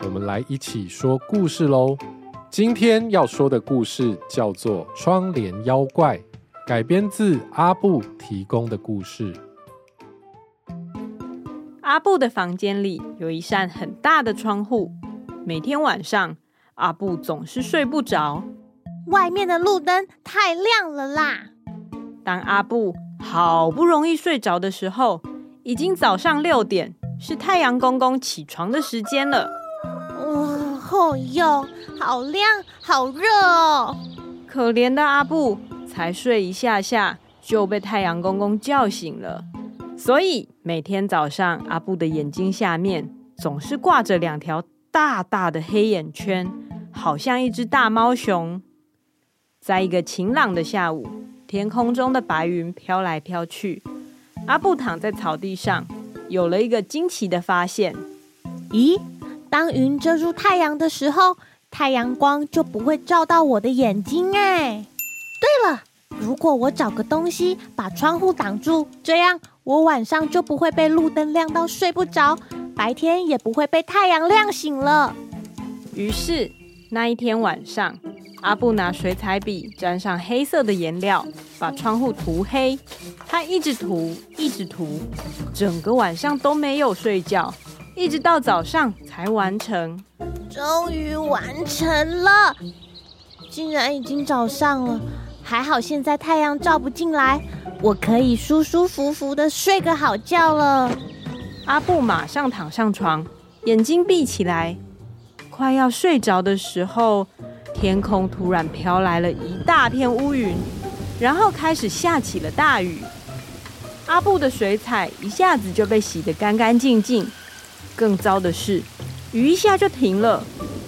我们来一起说故事喽！今天要说的故事叫做《窗帘妖怪》，改编自阿布提供的故事。阿布的房间里有一扇很大的窗户，每天晚上阿布总是睡不着，外面的路灯太亮了啦。当阿布好不容易睡着的时候，已经早上六点，是太阳公公起床的时间了。哦哟，好亮，好热哦！可怜的阿布才睡一下下就被太阳公公叫醒了，所以每天早上阿布的眼睛下面总是挂着两条大大的黑眼圈，好像一只大猫熊。在一个晴朗的下午，天空中的白云飘来飘去，阿布躺在草地上，有了一个惊奇的发现。咦？当云遮住太阳的时候，太阳光就不会照到我的眼睛。哎，对了，如果我找个东西把窗户挡住，这样我晚上就不会被路灯亮到睡不着，白天也不会被太阳亮醒了。于是那一天晚上，阿布拿水彩笔沾上黑色的颜料，把窗户涂黑。他一直涂，一直涂，整个晚上都没有睡觉。一直到早上才完成，终于完成了！竟然已经早上了，还好现在太阳照不进来，我可以舒舒服服的睡个好觉了。阿布马上躺上床，眼睛闭起来，快要睡着的时候，天空突然飘来了一大片乌云，然后开始下起了大雨。阿布的水彩一下子就被洗得干干净净。更糟的是，雨一下就停了。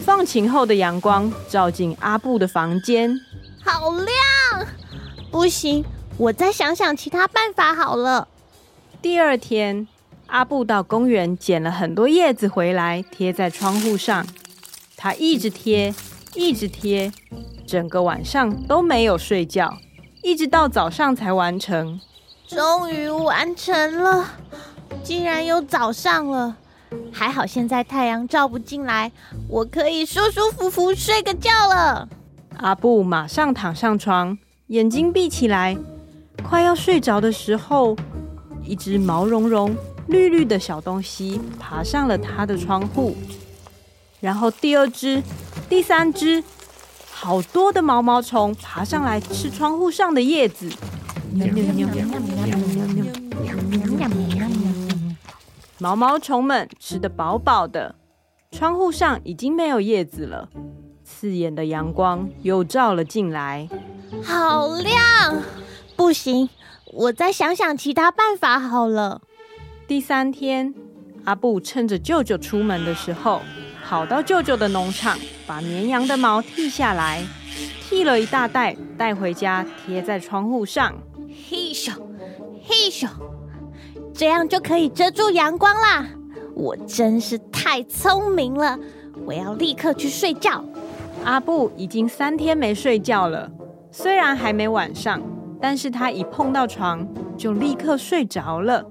放晴后的阳光照进阿布的房间，好亮！不行，我再想想其他办法好了。第二天，阿布到公园捡了很多叶子回来，贴在窗户上。他一直贴，一直贴，整个晚上都没有睡觉，一直到早上才完成。终于完成了，竟然有早上了。还好现在太阳照不进来，我可以舒舒服服睡个觉了。阿布马上躺上床，眼睛闭起来，快要睡着的时候，一只毛茸茸、绿绿的小东西爬上了他的窗户，然后第二只、第三只，好多的毛毛虫爬上来吃窗户上的叶子。毛毛虫们吃得饱饱的，窗户上已经没有叶子了，刺眼的阳光又照了进来，好亮！不行，我再想想其他办法好了。第三天，阿布趁着舅舅出门的时候，跑到舅舅的农场，把绵羊的毛剃下来，剃了一大袋带回家贴在窗户上。嘿咻，嘿咻。这样就可以遮住阳光啦！我真是太聪明了，我要立刻去睡觉。阿布已经三天没睡觉了，虽然还没晚上，但是他一碰到床就立刻睡着了。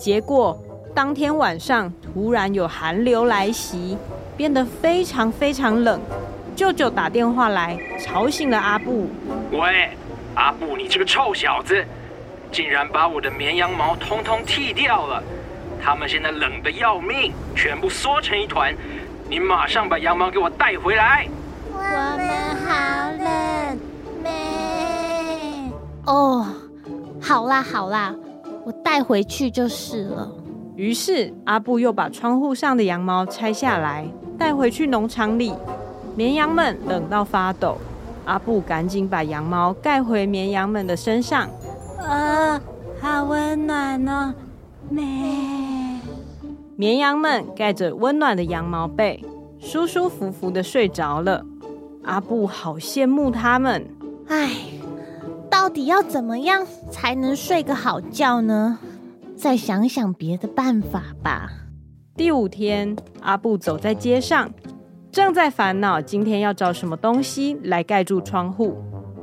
结果当天晚上突然有寒流来袭，变得非常非常冷。舅舅打电话来，吵醒了阿布。喂。阿布，你这个臭小子，竟然把我的绵羊毛通通剃掉了！他们现在冷得要命，全部缩成一团。你马上把羊毛给我带回来。我们好冷，咩？哦，好啦好啦，我带回去就是了。于是阿布又把窗户上的羊毛拆下来，带回去农场里。绵羊们冷到发抖。阿布赶紧把羊毛盖回绵羊们的身上，啊，好温暖哦，咩！绵羊们盖着温暖的羊毛被，舒舒服服的睡着了。阿布好羡慕他们。唉，到底要怎么样才能睡个好觉呢？再想想别的办法吧。第五天，阿布走在街上，正在烦恼今天要找什么东西来盖住窗户。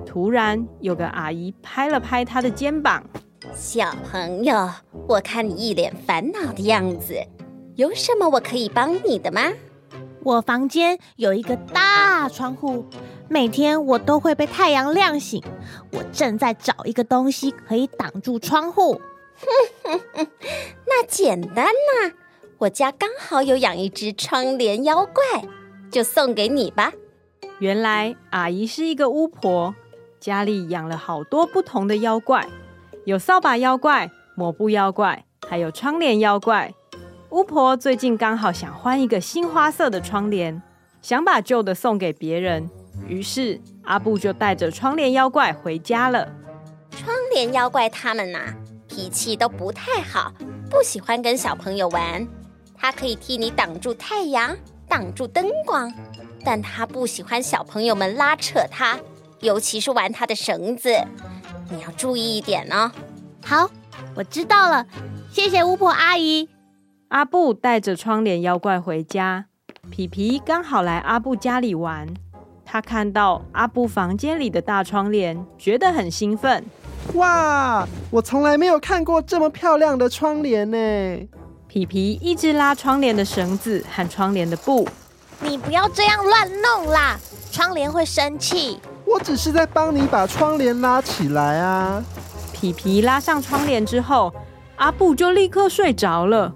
突然，有个阿姨拍了拍他的肩膀：“小朋友，我看你一脸烦恼的样子，有什么我可以帮你的吗？”我房间有一个大窗户，每天我都会被太阳亮醒。我正在找一个东西可以挡住窗户。哼哼哼，那简单呐、啊，我家刚好有养一只窗帘妖怪，就送给你吧。原来阿姨是一个巫婆，家里养了好多不同的妖怪，有扫把妖怪、抹布妖怪，还有窗帘妖怪。巫婆最近刚好想换一个新花色的窗帘，想把旧的送给别人，于是阿布就带着窗帘妖怪回家了。窗帘妖怪他们呐、啊。脾气都不太好，不喜欢跟小朋友玩。它可以替你挡住太阳，挡住灯光，但他不喜欢小朋友们拉扯他，尤其是玩他的绳子。你要注意一点哦。好，我知道了，谢谢巫婆阿姨。阿布带着窗帘妖怪回家，皮皮刚好来阿布家里玩。他看到阿布房间里的大窗帘，觉得很兴奋。哇！我从来没有看过这么漂亮的窗帘呢。皮皮一直拉窗帘的绳子和窗帘的布。你不要这样乱弄啦，窗帘会生气。我只是在帮你把窗帘拉起来啊。皮皮拉上窗帘之后，阿布就立刻睡着了。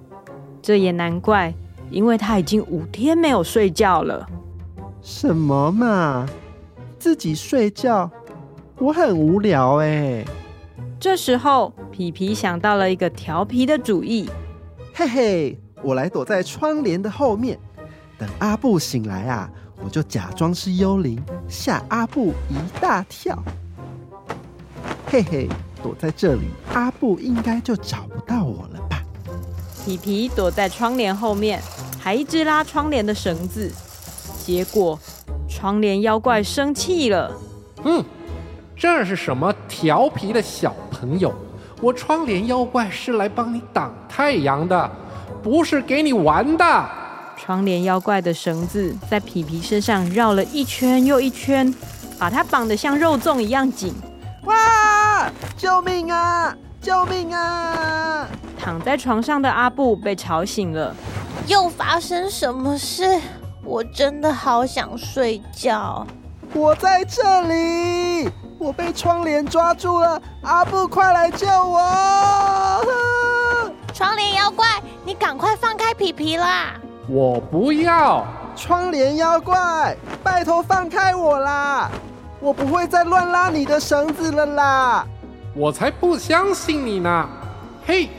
这也难怪，因为他已经五天没有睡觉了。什么嘛？自己睡觉？我很无聊哎。这时候，皮皮想到了一个调皮的主意。嘿嘿，我来躲在窗帘的后面，等阿布醒来啊，我就假装是幽灵，吓阿布一大跳。嘿嘿，躲在这里，阿布应该就找不到我了吧？皮皮躲在窗帘后面，还一直拉窗帘的绳子。结果，窗帘妖怪生气了。嗯。这是什么调皮的小朋友？我窗帘妖怪是来帮你挡太阳的，不是给你玩的。窗帘妖怪的绳子在皮皮身上绕了一圈又一圈，把它绑得像肉粽一样紧。哇！救命啊！救命啊！躺在床上的阿布被吵醒了。又发生什么事？我真的好想睡觉。我在这里。我被窗帘抓住了，阿布，快来救我！窗帘妖怪，你赶快放开皮皮啦！我不要！窗帘妖怪，拜托放开我啦！我不会再乱拉你的绳子了啦！我才不相信你呢！嘿！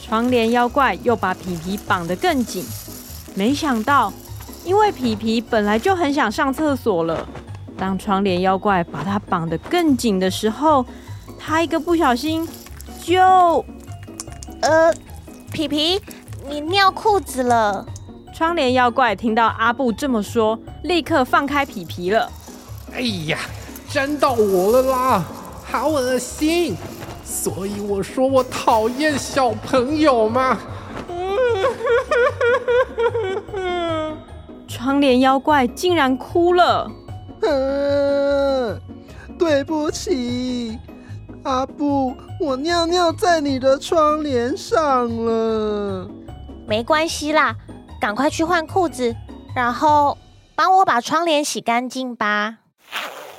窗帘妖怪又把皮皮绑得更紧，没想到，因为皮皮本来就很想上厕所了。当窗帘妖怪把它绑得更紧的时候，他一个不小心就……呃，皮皮，你尿裤子了。窗帘妖怪听到阿布这么说，立刻放开皮皮了。哎呀，粘到我了啦，好恶心！所以我说我讨厌小朋友嘛。窗帘妖怪竟然哭了。嗯，对不起，阿布，我尿尿在你的窗帘上了。没关系啦，赶快去换裤子，然后帮我把窗帘洗干净吧。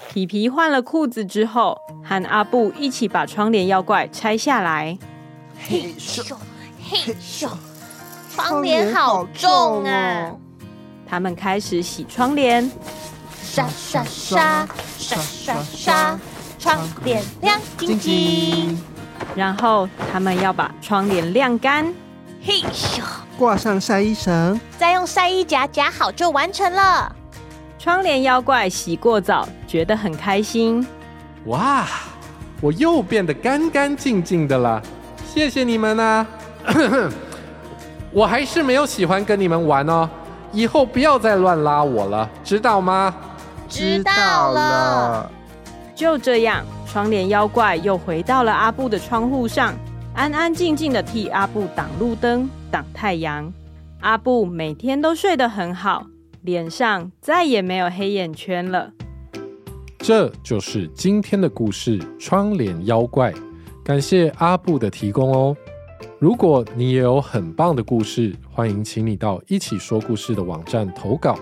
皮皮换了裤子之后，和阿布一起把窗帘妖怪拆下来。嘿咻，嘿咻，窗帘好重啊！他们开始洗窗帘。刷刷刷刷刷刷，窗帘亮晶晶。然后他们要把窗帘晾干，嘿咻，挂上晒衣绳，再用晒衣夹夹好就完成了。窗帘妖怪洗过澡，觉得很开心。哇，我又变得干干净净的了，谢谢你们啊！我还是没有喜欢跟你们玩哦，以后不要再乱拉我了，知道吗？知道了。就这样，窗帘妖怪又回到了阿布的窗户上，安安静静的替阿布挡路灯、挡太阳。阿布每天都睡得很好，脸上再也没有黑眼圈了。这就是今天的故事《窗帘妖怪》，感谢阿布的提供哦。如果你也有很棒的故事，欢迎请你到一起说故事的网站投稿，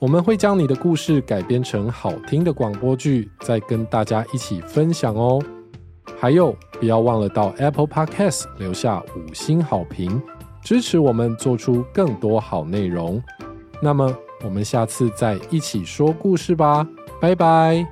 我们会将你的故事改编成好听的广播剧，再跟大家一起分享哦。还有，不要忘了到 Apple Podcast 留下五星好评，支持我们做出更多好内容。那么，我们下次再一起说故事吧，拜拜。